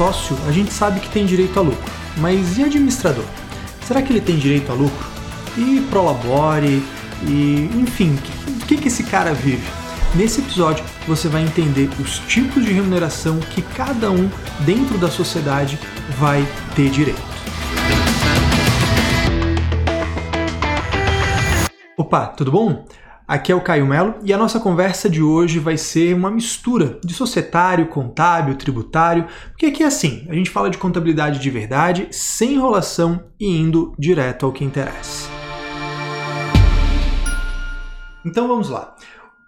sócio, a gente sabe que tem direito a lucro, mas e administrador? Será que ele tem direito a lucro? E prolabore? E enfim, o que, que esse cara vive? Nesse episódio você vai entender os tipos de remuneração que cada um dentro da sociedade vai ter direito. Opa, tudo bom? Aqui é o Caio Melo e a nossa conversa de hoje vai ser uma mistura de societário, contábil, tributário, porque aqui é assim, a gente fala de contabilidade de verdade, sem enrolação e indo direto ao que interessa. Então vamos lá.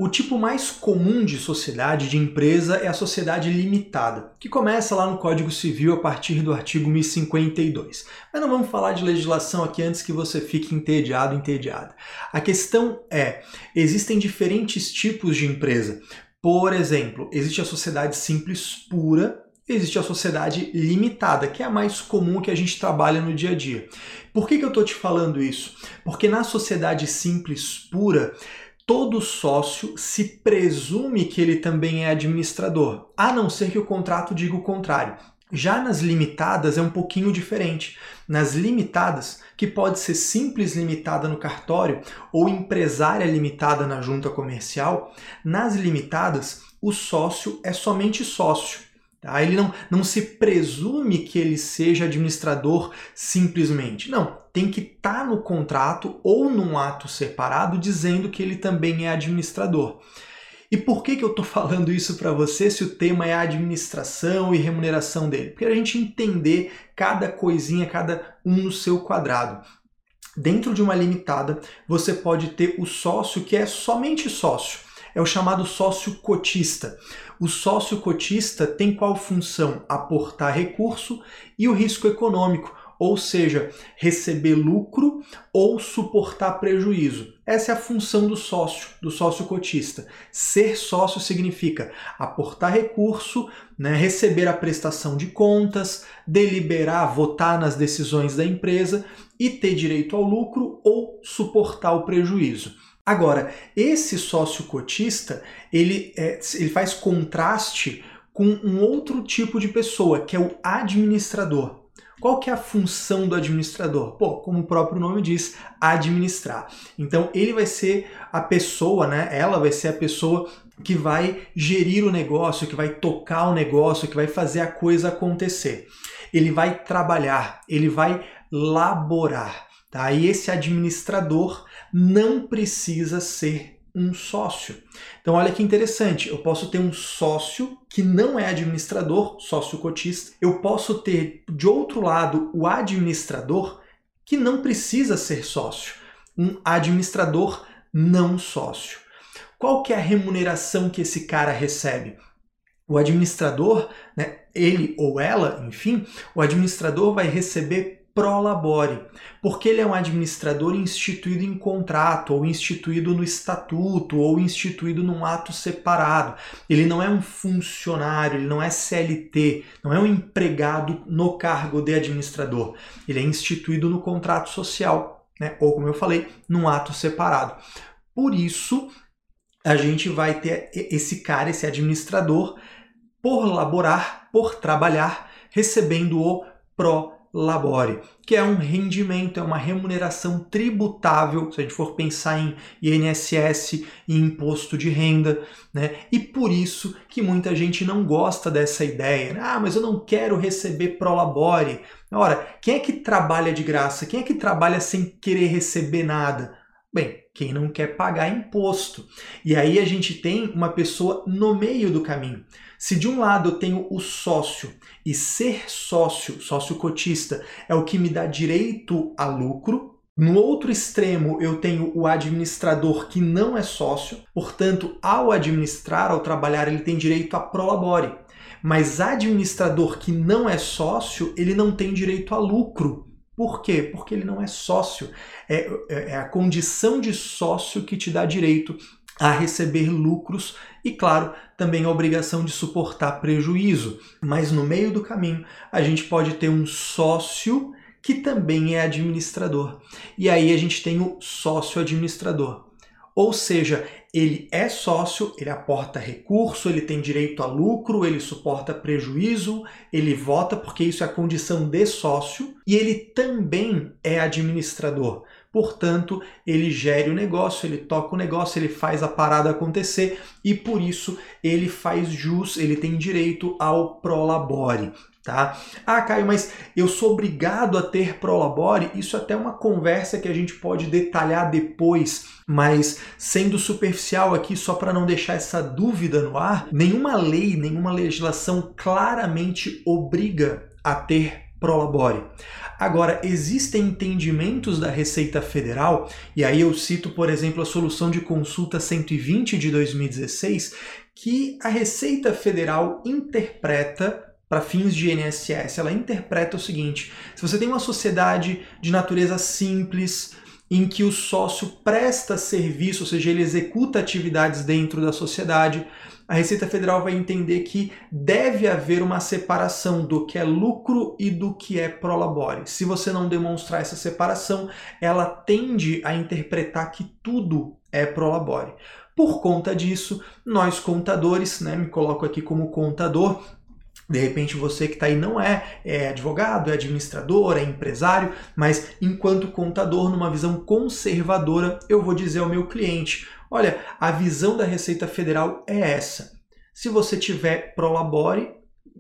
O tipo mais comum de sociedade, de empresa, é a sociedade limitada, que começa lá no Código Civil a partir do artigo 1052. Mas não vamos falar de legislação aqui antes que você fique entediado, entediada. A questão é, existem diferentes tipos de empresa. Por exemplo, existe a sociedade simples pura, existe a sociedade limitada, que é a mais comum que a gente trabalha no dia a dia. Por que, que eu estou te falando isso? Porque na sociedade simples pura, todo sócio se presume que ele também é administrador, a não ser que o contrato diga o contrário. Já nas limitadas é um pouquinho diferente. Nas limitadas, que pode ser simples limitada no cartório ou empresária limitada na junta comercial, nas limitadas o sócio é somente sócio. Tá? Ele não, não se presume que ele seja administrador simplesmente. Não, tem que estar tá no contrato ou num ato separado dizendo que ele também é administrador. E por que, que eu estou falando isso para você se o tema é a administração e remuneração dele? Porque a gente entender cada coisinha, cada um no seu quadrado. Dentro de uma limitada, você pode ter o sócio que é somente sócio. É o chamado sócio cotista. O sócio cotista tem qual função? Aportar recurso e o risco econômico ou seja, receber lucro ou suportar prejuízo. Essa é a função do sócio, do sócio cotista. Ser sócio significa aportar recurso, né, receber a prestação de contas, deliberar, votar nas decisões da empresa e ter direito ao lucro ou suportar o prejuízo. Agora, esse sócio cotista, ele, é, ele faz contraste com um outro tipo de pessoa, que é o administrador. Qual que é a função do administrador? Pô, como o próprio nome diz, administrar. Então ele vai ser a pessoa, né? Ela vai ser a pessoa que vai gerir o negócio, que vai tocar o negócio, que vai fazer a coisa acontecer. Ele vai trabalhar, ele vai laborar, tá? E esse administrador não precisa ser um sócio. Então, olha que interessante, eu posso ter um sócio que não é administrador, sócio cotista. Eu posso ter, de outro lado, o administrador que não precisa ser sócio, um administrador não sócio. Qual que é a remuneração que esse cara recebe? O administrador, né, ele ou ela, enfim, o administrador vai receber prolabore, porque ele é um administrador instituído em contrato, ou instituído no estatuto, ou instituído num ato separado. Ele não é um funcionário, ele não é CLT, não é um empregado no cargo de administrador. Ele é instituído no contrato social, né? ou como eu falei, num ato separado. Por isso, a gente vai ter esse cara, esse administrador, por laborar, por trabalhar, recebendo o pró labore, que é um rendimento, é uma remuneração tributável, se a gente for pensar em INSS e imposto de renda, né? E por isso que muita gente não gosta dessa ideia. Ah, mas eu não quero receber pro labore. Ora, quem é que trabalha de graça? Quem é que trabalha sem querer receber nada? Bem, quem não quer pagar imposto. E aí a gente tem uma pessoa no meio do caminho. Se de um lado eu tenho o sócio e ser sócio, sócio cotista, é o que me dá direito a lucro, no outro extremo, eu tenho o administrador que não é sócio, portanto, ao administrar, ao trabalhar, ele tem direito a prolabore. Mas administrador que não é sócio, ele não tem direito a lucro. Por quê? Porque ele não é sócio. É, é, é a condição de sócio que te dá direito a receber lucros e, claro, também a obrigação de suportar prejuízo. Mas no meio do caminho, a gente pode ter um sócio que também é administrador. E aí a gente tem o sócio administrador. Ou seja, ele é sócio, ele aporta recurso, ele tem direito a lucro, ele suporta prejuízo, ele vota porque isso é a condição de sócio e ele também é administrador. Portanto, ele gere o negócio, ele toca o negócio, ele faz a parada acontecer e por isso ele faz jus, ele tem direito ao prolabore. Tá? Ah, Caio, mas eu sou obrigado a ter prolabore? Isso é até uma conversa que a gente pode detalhar depois, mas sendo superficial aqui, só para não deixar essa dúvida no ar, nenhuma lei, nenhuma legislação claramente obriga a ter prolabore. Agora, existem entendimentos da Receita Federal, e aí eu cito, por exemplo, a solução de consulta 120 de 2016, que a Receita Federal interpreta para fins de INSS, ela interpreta o seguinte: se você tem uma sociedade de natureza simples, em que o sócio presta serviço, ou seja, ele executa atividades dentro da sociedade, a Receita Federal vai entender que deve haver uma separação do que é lucro e do que é prolabore. Se você não demonstrar essa separação, ela tende a interpretar que tudo é prolabore. Por conta disso, nós contadores, né, me coloco aqui como contador, de repente você que está aí não é, é advogado, é administrador, é empresário, mas enquanto contador, numa visão conservadora, eu vou dizer ao meu cliente: olha, a visão da Receita Federal é essa. Se você tiver prolabore,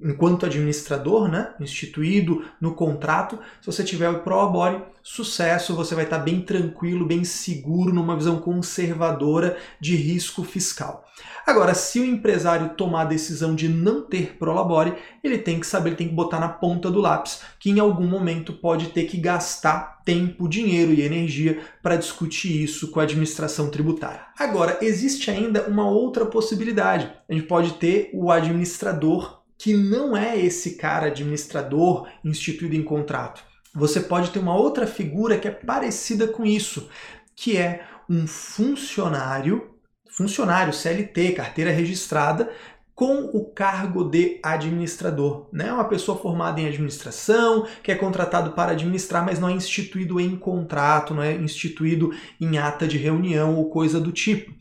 enquanto administrador, né, instituído no contrato, se você tiver o prolabore, sucesso, você vai estar bem tranquilo, bem seguro numa visão conservadora de risco fiscal. Agora, se o empresário tomar a decisão de não ter prolabore, ele tem que saber, ele tem que botar na ponta do lápis que em algum momento pode ter que gastar tempo, dinheiro e energia para discutir isso com a administração tributária. Agora, existe ainda uma outra possibilidade. A gente pode ter o administrador que não é esse cara administrador instituído em contrato. Você pode ter uma outra figura que é parecida com isso, que é um funcionário funcionário CLT, carteira registrada, com o cargo de administrador. Né? Uma pessoa formada em administração, que é contratado para administrar, mas não é instituído em contrato, não é instituído em ata de reunião ou coisa do tipo.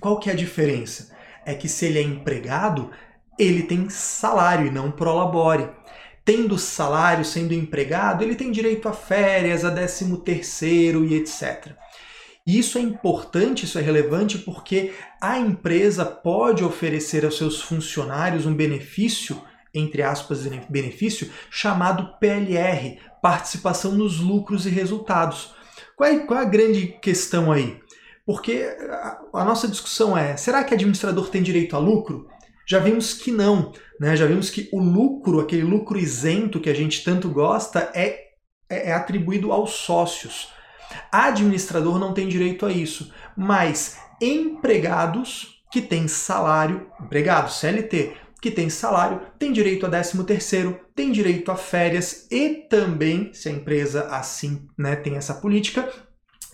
Qual que é a diferença? É que se ele é empregado, ele tem salário e não prolabore. Tendo salário, sendo empregado, ele tem direito a férias, a décimo terceiro e etc. Isso é importante, isso é relevante porque a empresa pode oferecer aos seus funcionários um benefício, entre aspas, benefício, chamado PLR, participação nos lucros e resultados. Qual é, qual é a grande questão aí? Porque a, a nossa discussão é: será que administrador tem direito a lucro? Já vimos que não, né? Já vimos que o lucro, aquele lucro isento que a gente tanto gosta, é, é, é atribuído aos sócios. Administrador não tem direito a isso, mas empregados que têm salário, empregados CLT, que tem salário, tem direito a 13 terceiro, tem direito a férias e também, se a empresa assim né, tem essa política,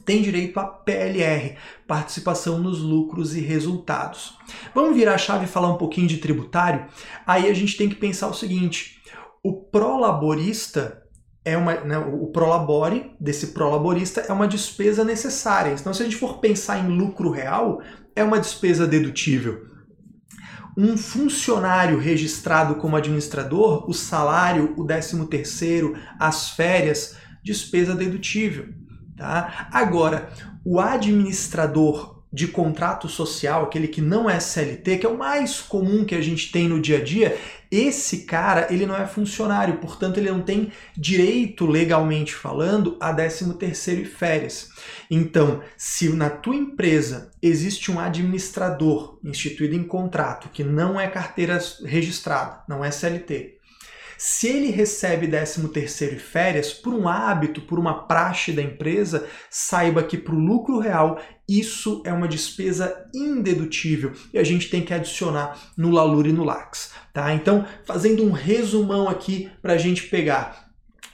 tem direito a PLR, participação nos lucros e resultados. Vamos virar a chave e falar um pouquinho de tributário? Aí a gente tem que pensar o seguinte: o prolaborista é uma, né, o prolabore desse prolaborista é uma despesa necessária. Então, se a gente for pensar em lucro real, é uma despesa dedutível. Um funcionário registrado como administrador, o salário, o 13 terceiro, as férias, despesa dedutível. Tá? Agora, o administrador de contrato social, aquele que não é CLT, que é o mais comum que a gente tem no dia a dia, esse cara, ele não é funcionário, portanto ele não tem direito legalmente falando a 13 terceiro e férias. Então, se na tua empresa existe um administrador instituído em contrato que não é carteira registrada, não é CLT, se ele recebe 13 terceiro e férias por um hábito, por uma praxe da empresa, saiba que para o lucro real isso é uma despesa indedutível e a gente tem que adicionar no LALUR e no LAX. Tá? Então, fazendo um resumão aqui para a gente pegar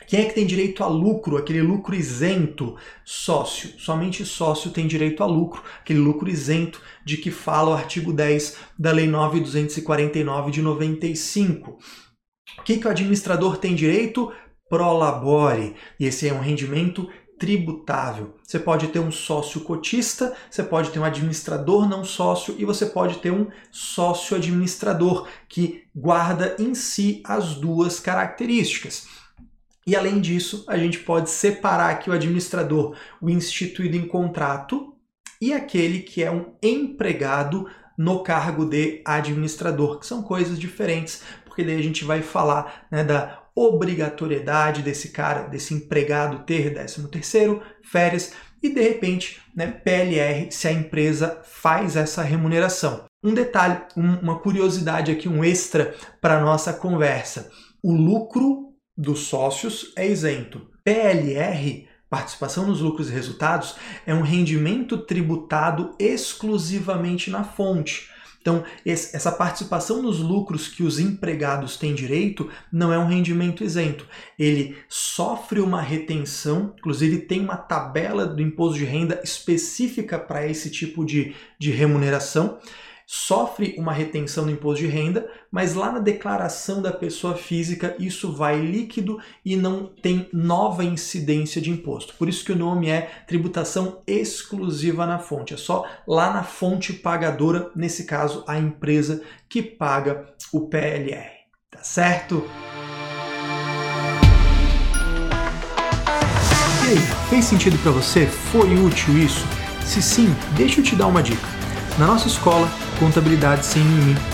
quem é que tem direito a lucro, aquele lucro isento? Sócio. Somente sócio tem direito a lucro, aquele lucro isento de que fala o artigo 10 da Lei 9249 de 95. O que, que o administrador tem direito? Prolabore. E esse é um rendimento tributável. Você pode ter um sócio cotista, você pode ter um administrador não sócio e você pode ter um sócio administrador que guarda em si as duas características. E além disso, a gente pode separar aqui o administrador, o instituído em contrato, e aquele que é um empregado no cargo de administrador, que são coisas diferentes, porque daí a gente vai falar né, da obrigatoriedade desse cara, desse empregado ter 13 terceiro, férias e de repente né, PLR se a empresa faz essa remuneração. Um detalhe, um, uma curiosidade aqui, um extra para nossa conversa. O lucro dos sócios é isento. PLR Participação nos lucros e resultados é um rendimento tributado exclusivamente na fonte. Então, essa participação nos lucros que os empregados têm direito não é um rendimento isento. Ele sofre uma retenção, inclusive tem uma tabela do imposto de renda específica para esse tipo de, de remuneração sofre uma retenção do imposto de renda, mas lá na declaração da pessoa física isso vai líquido e não tem nova incidência de imposto. Por isso que o nome é tributação exclusiva na fonte. É só lá na fonte pagadora, nesse caso a empresa que paga o PLR. Tá certo? E aí, fez sentido para você? Foi útil isso? Se sim, deixa eu te dar uma dica. Na nossa escola, Contabilidade Sem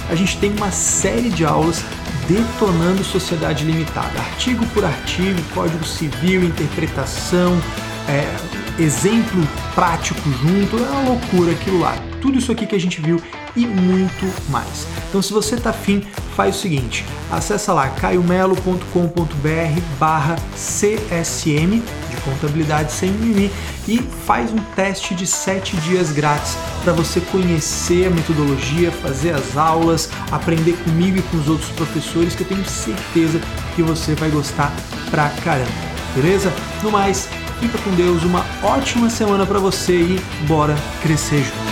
a gente tem uma série de aulas detonando sociedade limitada, artigo por artigo, código civil, interpretação, é, exemplo prático junto, é uma loucura aquilo lá. Tudo isso aqui que a gente viu e muito mais. Então, se você tá afim, faz o seguinte: acessa lá caiomelo.com.br/barra CSM de contabilidade sem mimimi e faz um teste de 7 dias grátis para você conhecer a metodologia, fazer as aulas, aprender comigo e com os outros professores que eu tenho certeza que você vai gostar pra caramba. Beleza? No mais, fica com Deus, uma ótima semana para você e bora crescer junto.